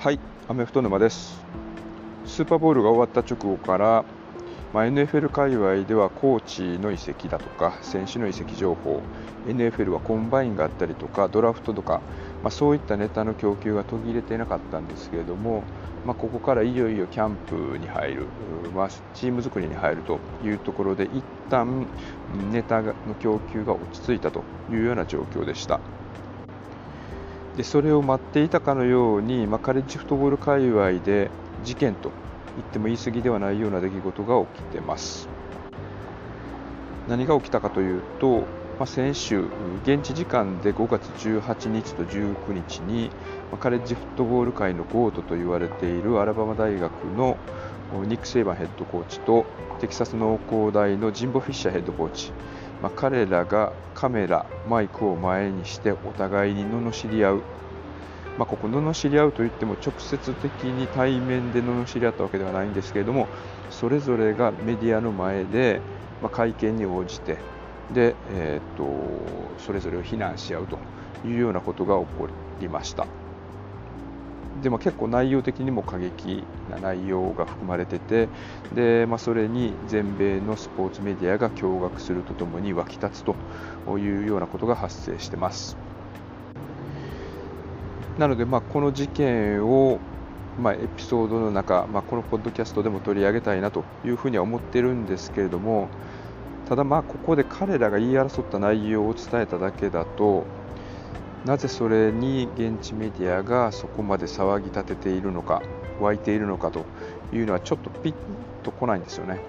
はい、アメフト沼です。スーパーボールが終わった直後から、まあ、NFL 界隈ではコーチの移籍だとか、選手の移籍情報、NFL はコンバインがあったりとか、ドラフトとか、まあ、そういったネタの供給が途切れていなかったんですけれども、まあ、ここからいよいよキャンプに入る、まあ、チーム作りに入るというところで、一旦ネタの供給が落ち着いたというような状況でした。でそれを待っていたかのように、まあ、カレッジフットボール界隈で事件と言っても言い過ぎではないような出来事が起きてます。何が起きたかというと、まあ、先週、現地時間で5月18日と19日に、まあ、カレッジフットボール界のゴートと言われているアラバマ大学のニック・セイバンヘッドコーチとテキサス農工大のジンボ・フィッシャーヘッドコーチ、まあ、彼らがカメラ、マイクを前にしてお互いに罵り合う、まあ、ここ罵り合うといっても直接的に対面で罵り合ったわけではないんですけれどもそれぞれがメディアの前で、まあ、会見に応じてで、えー、とそれぞれを非難し合うというようなことが起こりました。でも結構内容的にも過激な内容が含まれててで、まあ、それに全米のスポーツメディアが驚愕するとともに沸き立つというようなことが発生してます。なので、まあ、この事件を、まあ、エピソードの中、まあ、このポッドキャストでも取り上げたいなというふうには思ってるんですけれどもただまあここで彼らが言い争った内容を伝えただけだとなぜそれに現地メディアがそこまで騒ぎ立てているのか、湧いているのかというのはちょっとピッとこないんですよね。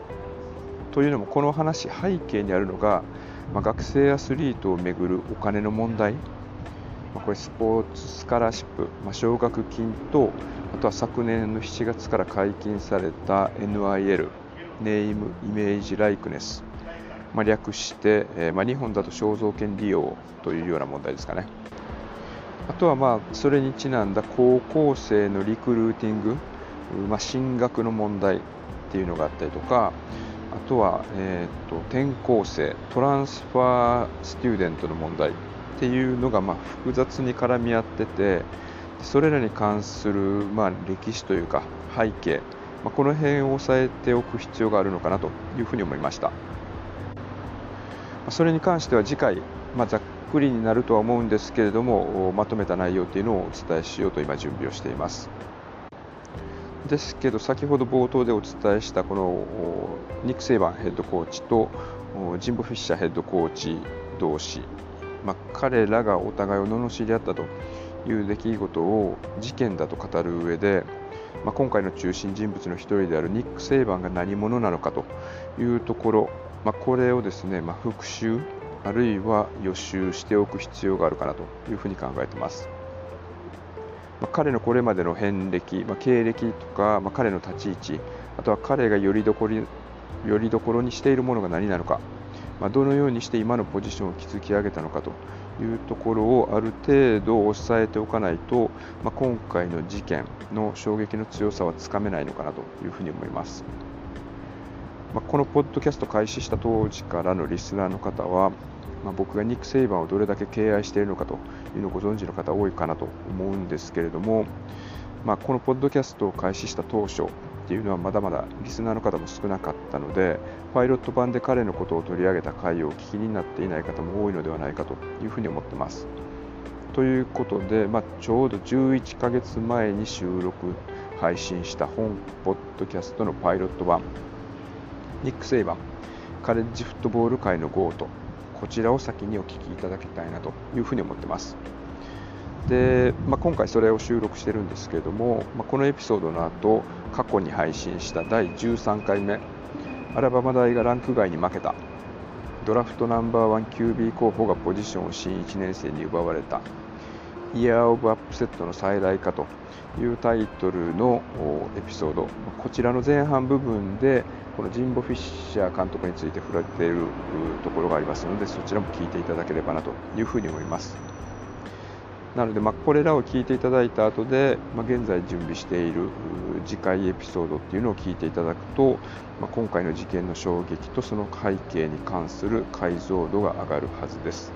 というのも、この話、背景にあるのが、まあ、学生アスリートをめぐるお金の問題、まあ、これ、スポーツスカラシップ、まあ、奨学金と、あとは昨年の7月から解禁された NIL、ネーム・イメージ・ライクネス、まあ、略して、えーまあ、日本だと肖像権利用というような問題ですかね。あとはまあそれにちなんだ高校生のリクルーティング、まあ、進学の問題っていうのがあったりとか、あとは、えー、と転校生、トランスファースチューデントの問題っていうのがまあ複雑に絡み合ってて、それらに関するまあ歴史というか背景、まあ、この辺を押さえておく必要があるのかなというふうに思いました。それに関しては次回、まあ、ざっくりになるとは思うんですけれどもまとめた内容というのをお伝えしようと今準備をしています。ですけど先ほど冒頭でお伝えしたこのニック・セイバンヘッドコーチとジンボ・フィッシャーヘッドコーチ同士、まあ、彼らがお互いを罵り合ったという出来事を事件だと語る上で、まあ、今回の中心人物の一人であるニック・セイバンが何者なのかというところ、まあ、これをですね、ま、復習あるいは予習しておく必要があるかなというふうに考えています。まあ、彼のこれまでの遍歴、まあ、経歴とか、まあ、彼の立ち位置、あとは彼がよりどころよりどころにしているものが何なのか、ま、どのようにして今のポジションを築き上げたのかというところをある程度押さえておかないと、ま、今回の事件の衝撃の強さはつかめないのかなというふうに思います。まあ、このポッドキャスト開始した当時からのリスナーの方は、まあ、僕がニック・セイバーをどれだけ敬愛しているのかというのをご存知の方多いかなと思うんですけれども、まあ、このポッドキャストを開始した当初っていうのはまだまだリスナーの方も少なかったのでパイロット版で彼のことを取り上げた回をお聞きになっていない方も多いのではないかというふうに思ってます。ということで、まあ、ちょうど11ヶ月前に収録配信した本ポッドキャストのパイロット版ニック・セイバンカレッジフットボール界のゴートこちらを先にお聞きいただきたいなというふうに思ってます。で、まあ、今回それを収録してるんですけれども、まあ、このエピソードの後過去に配信した第13回目アラバマ大がランク外に負けたドラフトナンバーワン QB 候補がポジションを新1年生に奪われたイヤー・オブ・アップセットの再来かというタイトルのエピソードこちらの前半部分でこのジンボ・フィッシャー監督について触れているところがありますのでそちらも聞いていただければなというふうに思いますなので、まあ、これらを聞いていただいた後で、まあ、現在準備している次回エピソードっていうのを聞いていただくと、まあ、今回の事件の衝撃とその背景に関する解像度が上がるはずです。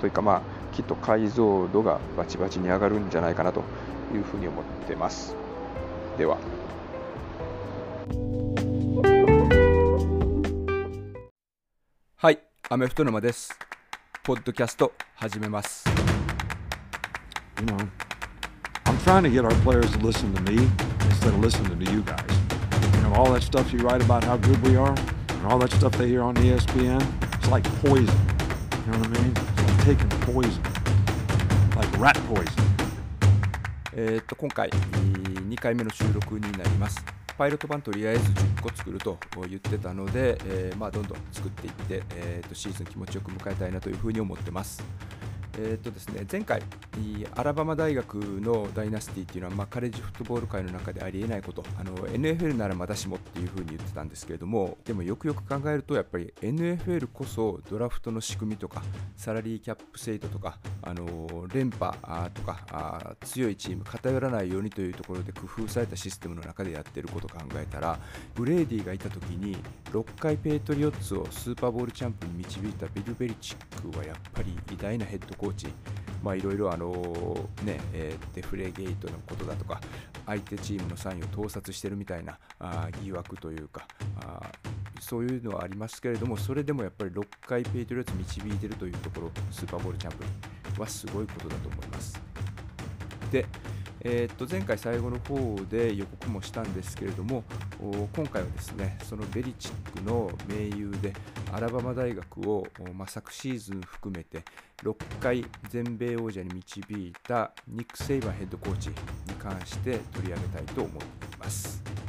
というか、まあ、きっと解像度がバチバチに上がるんじゃないかなというふうに思ってます。では。アメフト沼です。ポッドキャスト始めます。You know, I'm trying to get our players to listen to me instead of listening to you guys. You know, all that stuff you write about how good we are, and all that stuff they hear on ESPN, it's like poison. You know what I mean? It's like taking poison, like rat poison. えっと今回2回目の収録になります。パイロット版とりあえず10個作ると言ってたので、えー、まあ、どんどん作っていって、えー、とシーズン気持ちよく迎えたいなというふうに思ってます。えーとですね、前回、アラバマ大学のダイナスティっていうのは、まあ、カレッジフットボール界の中でありえないこと、あの NFL ならまだしもっていうふうに言ってたんですけれども、でもよくよく考えると、やっぱり NFL こそドラフトの仕組みとか、サラリーキャップ制度とか、あの連覇とか、強いチーム、偏らないようにというところで工夫されたシステムの中でやってることを考えたら、ブレイディがいたときに、6回ペイトリオッツをスーパーボールチャンプに導いたビル・ベリチックはやっぱり偉大なヘッドコーチ、まあ、いろいろあの、ねえ、デフレゲートのことだとか、相手チームのサインを盗撮してるみたいなあ疑惑というかあ、そういうのはありますけれども、それでもやっぱり6回ペイトリオッツ導いてるというところ、スーパーボールチャンプはすごいことだと思います。で、えー、っと前回最後の方で予告もしたんですけれども今回はですねそのベリチックの盟友でアラバマ大学を、まあ、昨シーズン含めて6回全米王者に導いたニック・セイバーヘッドコーチに関して取り上げたいと思います。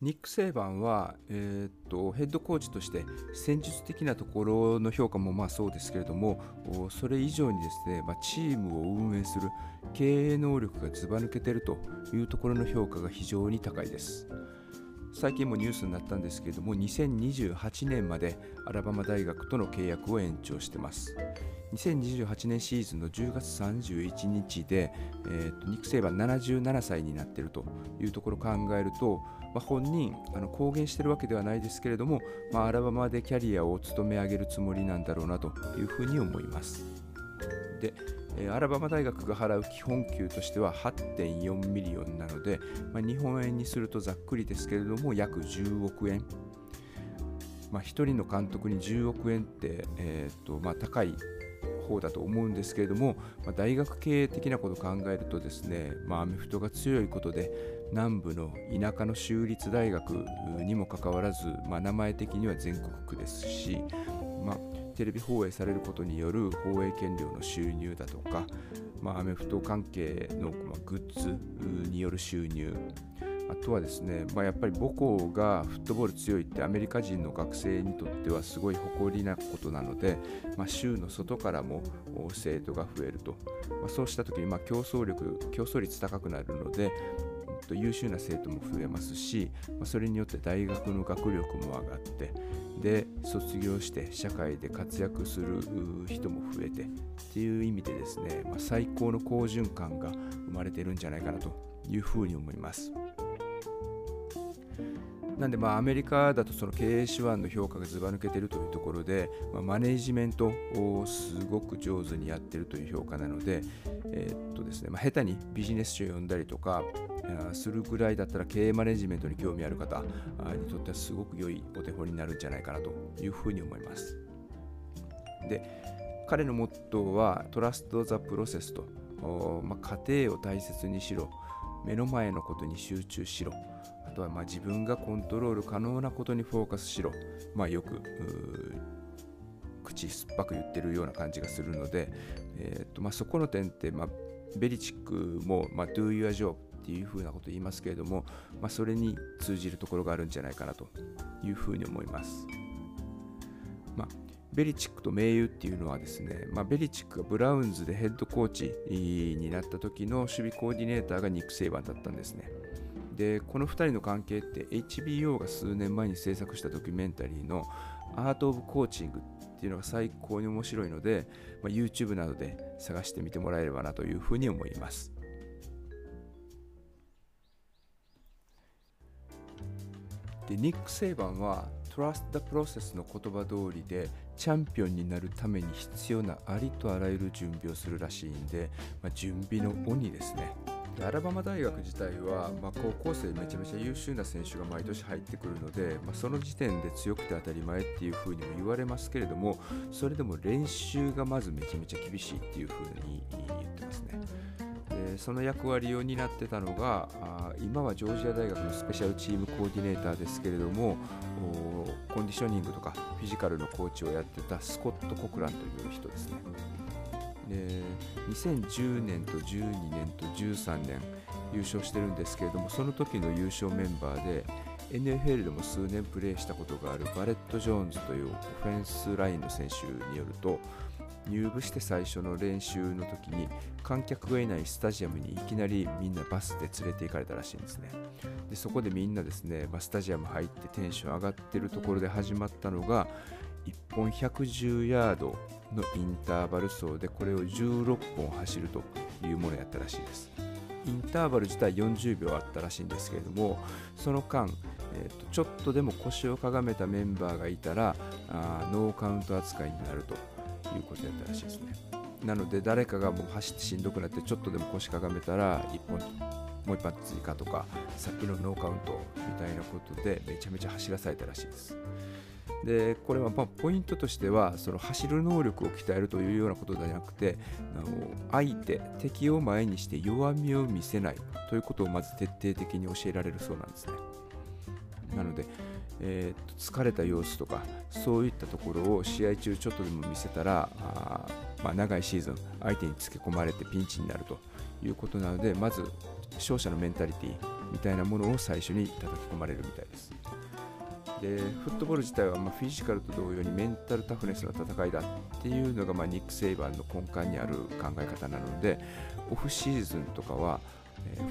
ニック・セイバンは、えー、とヘッドコーチとして戦術的なところの評価もまあそうですけれどもそれ以上にですね、まあ、チームを運営する経営能力がずば抜けているというところの評価が非常に高いです。最近もニュースになったんですけれども2028年までアラバマ大学との契約を延長してます2028年シーズンの10月31日で、えーと、ニック・セイバー77歳になっているというところを考えると、まあ、本人あの公言してるわけではないですけれども、まあ、アラバマでキャリアを務め上げるつもりなんだろうなというふうに思います。でアラバマ大学が払う基本給としては8.4 million なので、まあ、日本円にするとざっくりですけれども約10億円、まあ、1人の監督に10億円って、えーとまあ、高い方だと思うんですけれども、まあ、大学経営的なことを考えるとですね、まあ、アメフトが強いことで南部の田舎の州立大学にもかかわらず、まあ、名前的には全国区ですし、まあ、テレビ放映されることによる放映権料の収入だとか、まあ、アメフト関係の、グッズによる収入あとはですね、まあ、やっぱり母校がフットボール強いってアメリカ人の学生にとってはすごい誇りなことなので、まあ、州の外からも生徒が増えると、まあ、そうした時にま競争力競争率高くなるので優秀な生徒も増えますし、まそれによって大学の学力も上がってで卒業して社会で活躍する人も増えてっていう意味でですね、ま、最高の好循環が生まれてるんじゃないかなというふうに思います。なんでまあアメリカだとその経営手腕の評価がずば抜けているというところで、まあ、マネジメントをすごく上手にやっているという評価なので、えー、っとですねまあ、下手にビジネス書を読んだりとかするぐらいだったら経営マネジメントに興味ある方にとってはすごく良いお手本になるんじゃないかなというふうに思います。で彼のモットーはトラスト・ザ・プロセスと、まあ、家庭を大切にしろ目の前のことに集中しろあとはま自分がコントロール可能なことにフォーカスしろ、まあ、よく口酸っぱく言ってるような感じがするので、えーとまあ、そこの点って、まあ、ベリチックも、まあ、Do your job っていうふうなことを言いますけれども、まあ、それに通じるところがあるんじゃないかなというふうに思います。まあ、ベリチックと盟友っていうのはですね、まあ、ベリチックがブラウンズでヘッドコーチになった時の守備コーディネーターがニック・セイバンだったんですね。でこの2人の関係って HBO が数年前に制作したドキュメンタリーのアート・オブ・コーチングっていうのが最高に面白いので、まあ、YouTube などで探してみてもらえればなというふうに思います。でニック・セイバンは Trust the Process の言葉通りでチャンピオンになるために必要なありとあらゆる準備をするらしいんで、まあ、準備の鬼ですね。でアラバマ大学自体は、まあ、高校生めちゃめちゃ優秀な選手が毎年入ってくるので、まあ、その時点で強くて当たり前っていうふうにも言われますけれどもそれでも練習がまずめちゃめちゃ厳しいっていうふうに言ってますね。その役割を担ってたのが今はジョージア大学のスペシャルチームコーディネーターですけれどもコンディショニングとかフィジカルのコーチをやってたスコット・コクランという人ですね。で2010年と12年と13年優勝してるんですけれどもその時の優勝メンバーで NFL でも数年プレーしたことがあるバレット・ジョーンズというオフェンスラインの選手によると入部して最初の練習の時に観客がいないスタジアムにいきなりみんなバスで連れて行かれたらしいんですね。でそこでみんなですね、まあ、スタジアム入ってテンション上がってるところで始まったのが1本110ヤードのインターバル走でこれを16本走るというものやったらしいです。インターバル自体40秒あったらしいんですけれどもその間、えーと、ちょっとでも腰をかがめたメンバーがいたらあノーカウント扱いになると。いうことやったらしいですね。なので誰かがもう走ってしんどくなってちょっとでも腰かがめたら1本もう1本追加とかさっきのノーカウントみたいなことでめちゃめちゃ走らされたらしいです。でこれはまポイントとしてはその走る能力を鍛えるというようなことではなくてあの相手敵を前にして弱みを見せないということをまず徹底的に教えられるそうなんですね。なのでえー、と疲れた様子とかそういったところを試合中ちょっとでも見せたらあ、まあ、長いシーズン相手につけ込まれてピンチになるということなのでまず勝者のメンタリティーみたいなものを最初に叩き込まれるみたいです。でフットボール自体はまフィジカルと同様にメンタルタフネスの戦いだっていうのがまニック・セイバーの根幹にある考え方なのでオフシーズンとかは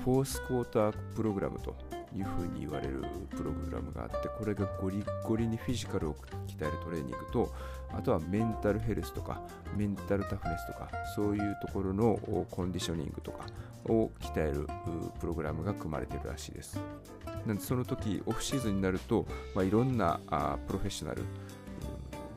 フォースクォータープログラムというふうに言われるプログラムがあってこれがゴリゴリにフィジカルを鍛えるトレーニングとあとはメンタルヘルスとかメンタルタフネスとかそういうところのコンディショニングとかを鍛えるプログラムが組まれているらしいです。なんでその時オフシーズンになると、まあ、いろんなあプロフェッショナル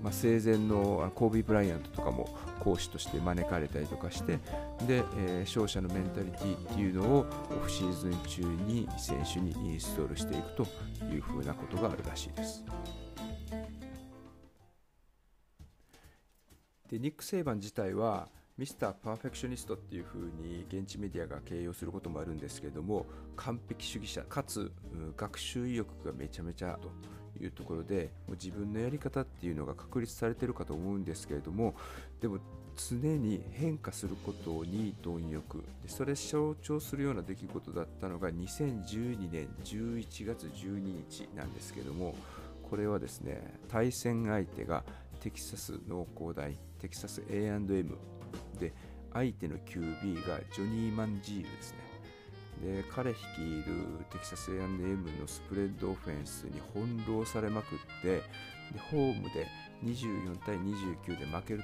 まあ、生前のコービー・ブライアントとかも講師として招かれたりとかしてで、えー、勝者のメンタリティっていうのをオフシーズン中に選手にインストールしていくというふうなことがあるらしいです。でニック・セイバン自体はミスター・パーフェクショニストっていうふうに現地メディアが形容することもあるんですけれども完璧主義者かつ学習意欲がめちゃめちゃというところで自分のやり方っていうのが確立されてるかと思うんですけれどもでも常に変化することに貪欲。でそれ象徴するような出来事だったのが2012年11月12日なんですけどもこれはですね対戦相手がテキサス農工大テキサス A&M で相手の QB がジョニー・マンジールですね。で彼率いるテキサス A&M のスプレッドオフェンスに翻弄されまくってでホームで24対29で負ける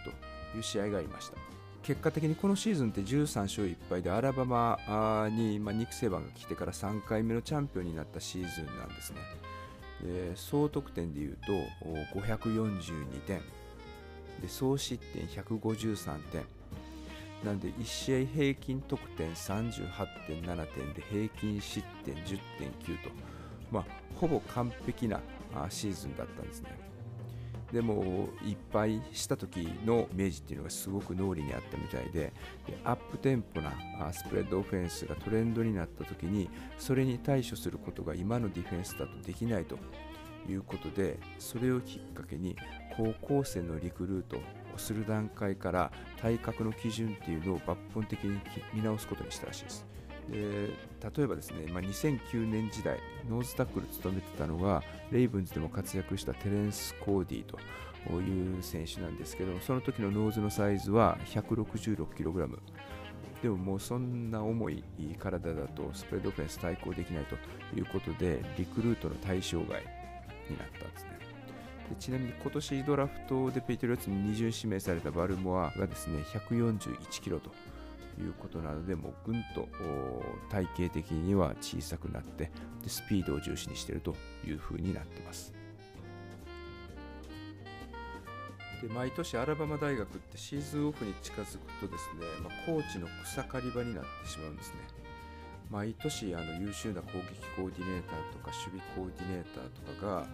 という試合がありました。結果的にこのシーズンって13勝1敗でアラバマに、まあ、ニック・セバンが来てから3回目のチャンピオンになったシーズンなんですね。で総得点でいうと542点。で総失点153点。なんで1試合平均得点38.7点で平均失点10.9と、まあ、ほぼ完璧なシーズンだったんですね。でもいっぱいした時のイメージっていうのがすごく脳裏にあったみたいででアップテンポなスプレッドオフェンスがトレンドになった時にそれに対処することが今のディフェンスだとできないということでそれをきっかけに高校生のリクルートをする段階から体格の基準っていうのを抜本的に見直すことにしたらしいです。で例えばですね、まあ、2009年時代ノーズタックル務めてたのがレイブンズでも活躍したテレンス・コーディという選手なんですけどその時のノーズのサイズは 166kg でももうそんな重い体だとスプレッドオフェンス対抗できないということでリクルートの対象外になったんですね。でちなみに今年ドラフトでペイトリオッツに二巡指名されたバルモアがですね141キロということなのでもうぐんと体型的には小さくなってでスピードを重視にしているというふうになってます。で毎年アラバマ大学ってシーズンオフに近づくとですね、まあ、コーチの草刈り場になってしまうんですね。毎年あの優秀な攻撃コーディネーターとか守備コーディネーターとかがあの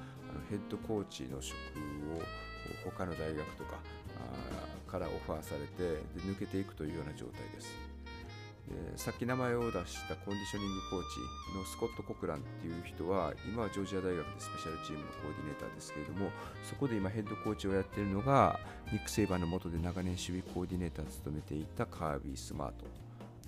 ヘッドコーチの職を他の大学とかからオファーされてで抜けていくというような状態です。でさっき名前を出したコンディショニングコーチのスコット・コクランっていう人は今はジョージア大学でスペシャルチームのコーディネーターですけれどもそこで今ヘッドコーチをやっているのがニック・セイバーの下で長年守備コーディネーターを務めていたカービー・スマート。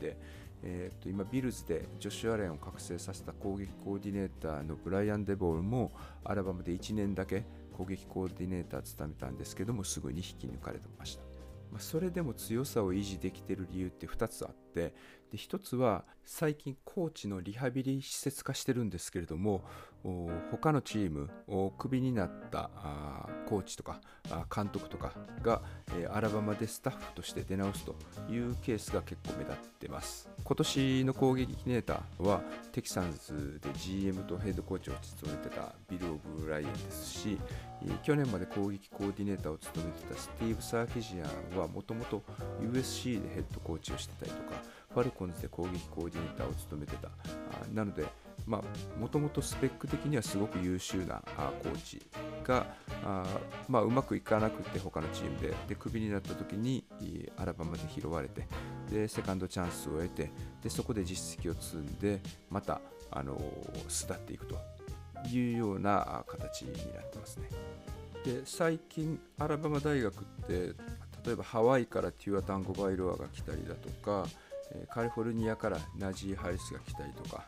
で、えー、と今ビルズでジョシュ・アレンを覚醒させた攻撃コーディネーターのブライアン・デボールもアラバムで1年だけ攻撃コーディネーターを務めたんですけどもすぐに引き抜かれてました。ま、それでも強さを維持できてる理由って2つあってで1つは最近コーチのリハビリ施設化してるんですけれども他のチームをクビになったコーチとか監督とかが、えアラバマでスタッフとして出直すというケースが結構目立ってます。今年の攻撃ネーターはテキサンズで GM とヘッドコーチを務めてたビル・オブ・ライエンですし去年まで攻撃コーディネーターを務めてたスティーブ・サーキジアンはもともと USC でヘッドコーチをしてたりとかファルコンズで攻撃コーディネーターを務めてた。なのでもともとスペック的にはすごく優秀なコーチがあ、まあ、うまくいかなくて他のチームででクビになった時にアラバマで拾われてでセカンドチャンスを得てでそこで実績を積んでまたあの巣立っていくというような形になってますね。で最近アラバマ大学って例えばハワイからテュアタンゴバイロアが来たりだとかカリフォルニアからナジー・ハリスが来たりとか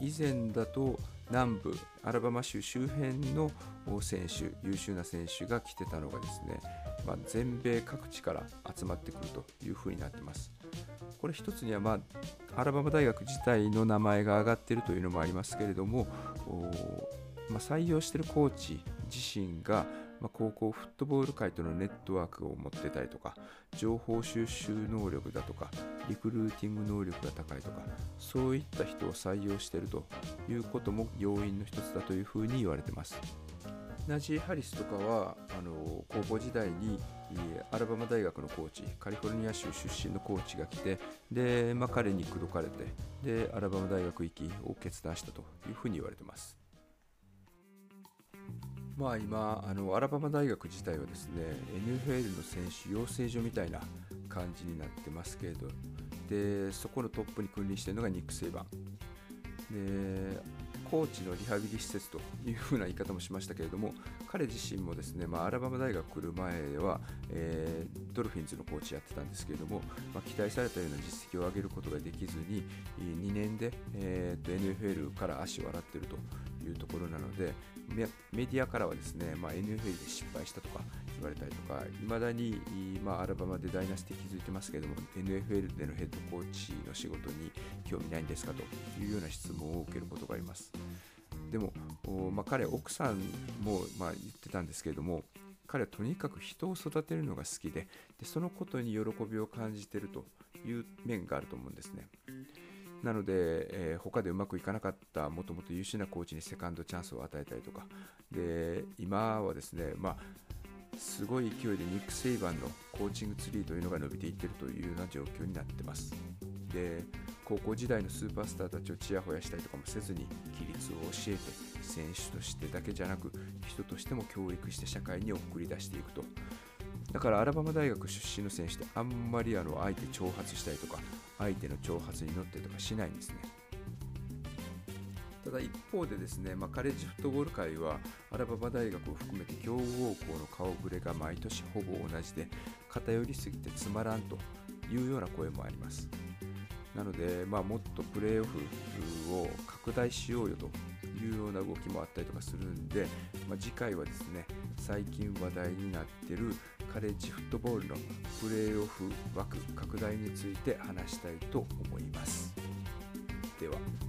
以前だと南部アラバマ州周辺の選手優秀な選手が来てたのがですね、まあ、全米各地から集まってくるというふうになってます。これ一つには、まあ、アラバマ大学自体の名前が挙がっているというのもありますけれども、まあ、採用しているコーチ自身がまあ、高校フットボール界とのネットワークを持ってたりとか情報収集能力だとかリクルーティング能力が高いとかそういった人を採用しているということも要因の一つだというふうに言われてます。ナジー・ハリスとかはあの高校時代にアラバマ大学のコーチカリフォルニア州出身のコーチが来てで、まあ、彼に口説かれてでアラバマ大学行きを決断したというふうに言われてます。まあ今あのアラバマ大学自体はですね NFL の選手養成所みたいな感じになってますけれどでそこのトップに君臨しているのがニック・セイバン。でコーチのリハビリ施設というふうな言い方もしましたけれども彼自身もですね、まあ、アラバマ大学来る前は、えー、ドルフィンズのコーチやってたんですけれども、まあ、期待されたような実績を上げることができずに2年で、えー、と NFL から足を洗っていると。いうところなのでメディアからはですね、まあ、NFL で失敗したとか言われたりとかいまだに、まあ、アラバマで dynasty 築いてますけども NFL でのヘッドコーチの仕事に興味ないんですかというような質問を受けることがありますでも、まあ、彼奥さんも、まあ、言ってたんですけれども彼はとにかく人を育てるのが好きででそのことに喜びを感じてるという面があると思うんですね。なので、えー、他でうまくいかなかったもともと優秀なコーチにセカンドチャンスを与えたりとか。で今はですね、まあ、すごい勢いでニック・セイバンのコーチングツリーというのが伸びていっているというような状況になってます。で高校時代のスーパースターたちをちやほやしたりとかもせずに規律を教えて選手としてだけじゃなく人としても教育して社会に送り出していくと。だからアラバマ大学出身の選手ってあんまりあの相手挑発したりとか相手の挑発に乗ってとかしないんですね。ただ一方でですね、まあ、カレッジフットボール界はアラバマ大学を含めて強豪校の顔ぶれが毎年ほぼ同じで偏りすぎてつまらんというような声もあります。なので、まあ、もっとプレーオフを拡大しようよというような動きもあったりとかするんで、まあ、次回はですね最近話題になっているカレッジフットボールのプレーオフ枠拡大について話したいと思います。では。